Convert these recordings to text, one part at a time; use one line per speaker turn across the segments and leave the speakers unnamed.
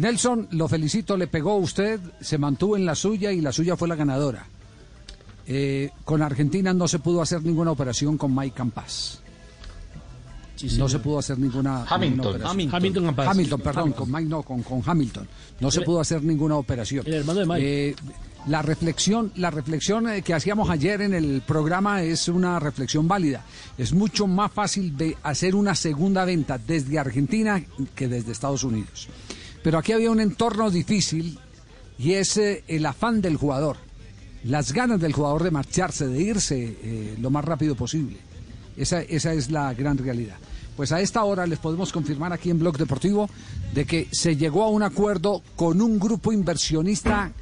Nelson, lo felicito, le pegó a usted, se mantuvo en la suya y la suya fue la ganadora. Eh, con Argentina no se pudo hacer ninguna operación con Mike Campas. no se pudo hacer ninguna,
Hamilton.
Hamilton. Hamilton, perdón, con Mike no, con, con Hamilton. No se pudo hacer ninguna operación.
El hermano de Mike.
Eh, la reflexión, la reflexión eh, que hacíamos ayer en el programa es una reflexión válida. Es mucho más fácil de hacer una segunda venta desde Argentina que desde Estados Unidos. Pero aquí había un entorno difícil y es eh, el afán del jugador, las ganas del jugador de marcharse, de irse eh, lo más rápido posible. Esa, esa es la gran realidad. Pues a esta hora les podemos confirmar aquí en Blog Deportivo de que se llegó a un acuerdo con un grupo inversionista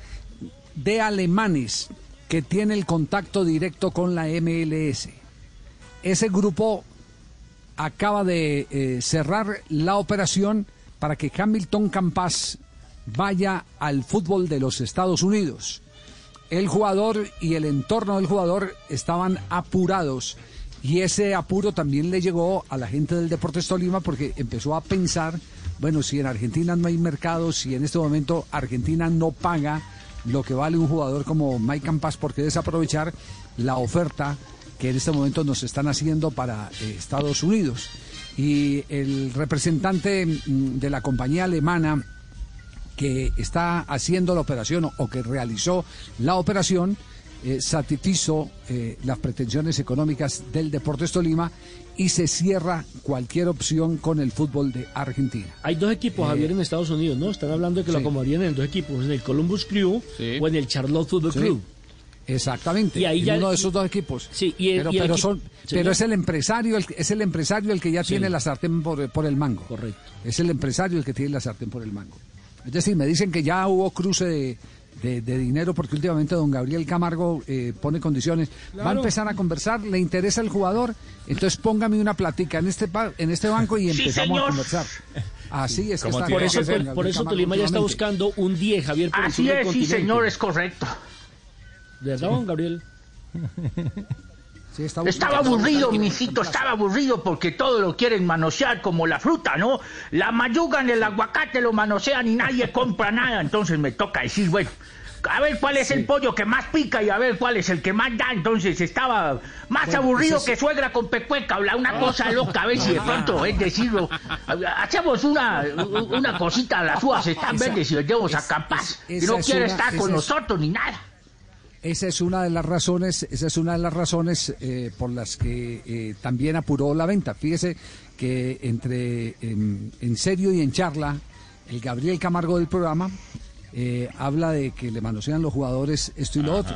de alemanes que tiene el contacto directo con la MLS. Ese grupo acaba de eh, cerrar la operación para que Hamilton Campas vaya al fútbol de los Estados Unidos. El jugador y el entorno del jugador estaban apurados y ese apuro también le llegó a la gente del Deportes Tolima porque empezó a pensar, bueno, si en Argentina no hay mercado, si en este momento Argentina no paga lo que vale un jugador como Mike Campas, ¿por qué desaprovechar la oferta que en este momento nos están haciendo para eh, Estados Unidos? Y el representante mm, de la compañía alemana que está haciendo la operación o que realizó la operación, eh, satisfizo eh, las pretensiones económicas del Deportes Tolima y se cierra cualquier opción con el fútbol de Argentina.
Hay dos equipos,
Eh,
Javier, en Estados Unidos, ¿no? Están hablando de que lo acomodarían en dos equipos, en el Columbus Crew
Sí.
o en el Charlotte Football
Sí.
Club.
Exactamente.
Y ahí
en
ya-
uno de esos dos equipos.
Sí, y el-
pero,
y el
pero
equi-
son,
Señor.
pero es el empresario, el, es el empresario el que ya
Sí.
tiene la sartén por, por el mango.
Correcto.
Es el empresario el que tiene la sartén por el mango. Es decir, me dicen que ya hubo cruce de, de- de dinero porque últimamente don Gabriel Camargo eh, pone condiciones. Va a empezar a conversar, le interesa el jugador, entonces póngame una platica en este pa- en este banco y empezamos a conversar. Así es que está.
Por eso, por, por eso Tolima ya está buscando un 10, Javier, por
Así es, sí, señor, es correcto.
¿De verdad, don Gabriel?
Sí, está
Estaba
buscando-
aburrido, mijito, estaba aburrido porque todo lo quieren manosear como la fruta, ¿no? La mayugan, el aguacate lo manosean y nadie compra nada. Entonces me toca decir, bueno, a ver cuál es el pollo que más pica y a ver cuál es el que más da. Entonces estaba más
Bueno,
aburrido
pues
que suegra con pecueca, habla una cosa loca, a ver si de pronto, es decirlo, hacemos una, una cosita, las uvas están verdes y les demos a capaz.
es-
Y no quiere
una-
estar con
es-
nosotros ni nada.
Esa es una de las razones, esa es una de las razones eh, por las que eh, también apuró la venta. Fíjese que entre en, en serio y en charla, el Gabriel Camargo del programa eh, habla de que le manosean los jugadores esto y lo otro.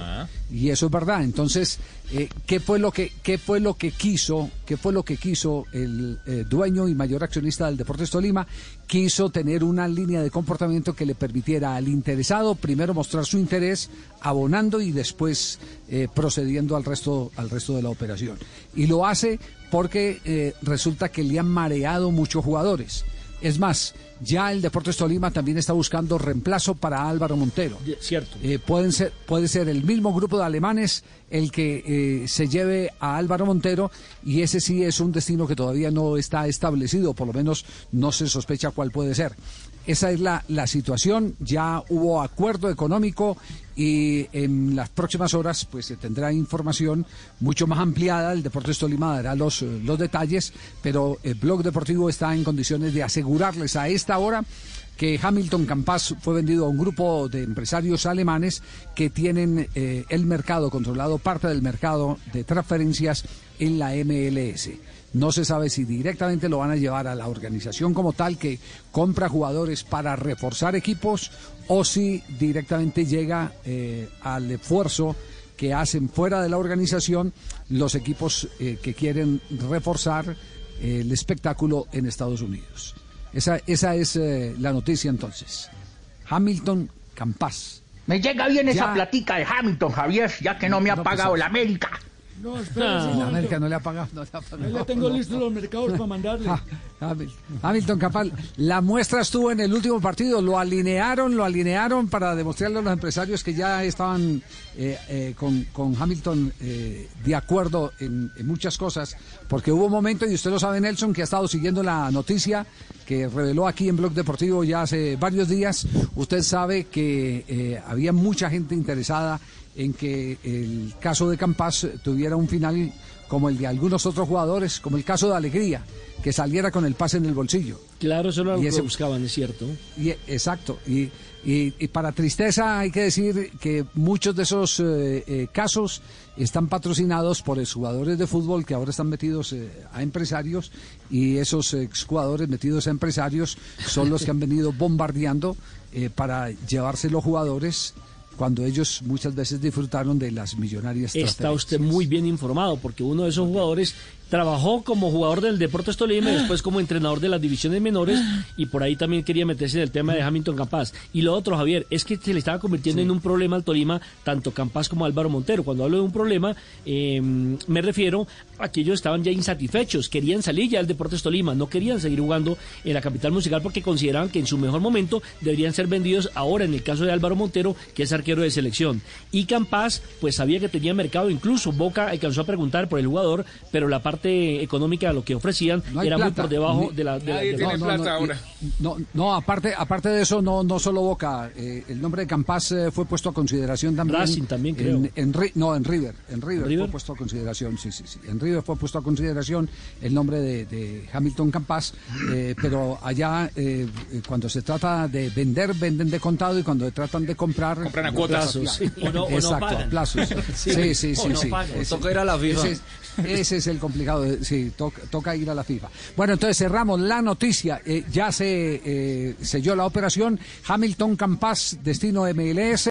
Y eso es verdad. Entonces, eh, ¿qué fue lo que qué fue lo que quiso, qué fue lo que quiso el eh, dueño y mayor accionista del Deportes Tolima? Quiso tener una línea de comportamiento que le permitiera al interesado primero mostrar su interés abonando y después eh, procediendo al resto al resto de la operación. Y lo hace porque eh, resulta que le han mareado muchos jugadores. Es más, ya el Deportes Tolima también está buscando reemplazo para Álvaro Montero.
Cierto.
Eh, pueden ser, puede ser el mismo grupo de alemanes el que eh, se lleve a Álvaro Montero y ese sí es un destino que todavía no está establecido, por lo menos no se sospecha cuál puede ser. Esa es la, la situación, ya hubo acuerdo económico y en las próximas horas pues se tendrá información mucho más ampliada, el Deportes Tolima dará los, eh, los detalles, pero el Blog Deportivo está en condiciones de asegurarles a esta hora que Hamilton Campas fue vendido a un grupo de empresarios alemanes que tienen eh, el mercado controlado, parte del mercado de transferencias en la MLS. No se sabe si directamente lo van a llevar a la organización como tal que compra jugadores para reforzar equipos o si directamente llega eh, al esfuerzo que hacen fuera de la organización los equipos eh, que quieren reforzar el espectáculo en Estados Unidos. Esa, esa es eh, la noticia entonces. Hamilton Campas.
Me llega bien esa platica de Hamilton, Javier, ya que no me ha
No, pues,
pagado la América.
No, espera,
Ah.
un
La no le ha pagado. No le ha pagado.
Ahí le tengo listos los mercados para mandarle.
Ah, Hamil- Hamilton Capal, la muestra estuvo en el último partido, lo alinearon, lo alinearon para demostrarle a los empresarios que ya estaban eh, eh, con, con Hamilton eh, de acuerdo en, en muchas cosas, porque hubo un momento, y usted lo sabe Nelson, que ha estado siguiendo la noticia que reveló aquí en Blog Deportivo ya hace varios días, usted sabe que eh, había mucha gente interesada en que el caso de Campas tuviera un final como el de algunos otros jugadores, como el caso de Alegría, que saliera con el pase en el bolsillo.
Claro, eso era lo
Y
que
ese-
buscaban, es cierto.
Y, exacto. Y, y- y para tristeza hay que decir que muchos de esos eh, eh, casos están patrocinados por exjugadores de fútbol que ahora están metidos eh, a empresarios y esos exjugadores metidos a empresarios son los que han venido bombardeando para llevarse los jugadores cuando ellos muchas veces disfrutaron de las millonarias
Está usted muy bien informado, porque uno de esos jugadores trabajó como jugador del Deportes Tolima y después como entrenador de las divisiones menores y por ahí también quería meterse en el tema de Hamilton Campas. Y lo otro, Javier, es que se le estaba convirtiendo en un problema al Tolima tanto Campas como Álvaro Montero. Cuando hablo de un problema, eh, me refiero a que ellos estaban ya insatisfechos, querían salir ya del Deportes Tolima, no querían seguir jugando en la capital musical porque consideraban que en su mejor momento deberían ser vendidos ahora en el caso de Álvaro Montero, que es arquero de selección. Y Campas, pues sabía que tenía mercado, incluso Boca alcanzó a preguntar por el jugador, pero la parte económica de lo que ofrecían
No
era muy por debajo
ni-
de la... de la-
Nadie
de-
tiene
No, no,
plata
no,
ahora.
No, no, aparte, aparte de eso, no, no solo Boca. eh, el nombre de Campas eh, fue puesto a consideración también.
Racing también,
en-
creo.
En, Ri- no, en River. En River,
¿River?
fue puesto a consideración, sí, sí, sí. En River fue puesto a consideración el nombre de, de Hamilton Campas, eh, pero allá, cuando se trata de vender, venden de contado y cuando tratan de comprar.
Compran a cuotas.
plazos.
O no- o no
Exacto,
pagan.
a plazos. Sí, sí, sí.
O pagan.
Toca ir a la FIFA.
ese es- ese es el complicado, de- sí, toca, toca ir a la FIFA. Bueno, entonces cerramos la noticia. eh, ya se eh, selló la operación. Hamilton Campas, destino MLS.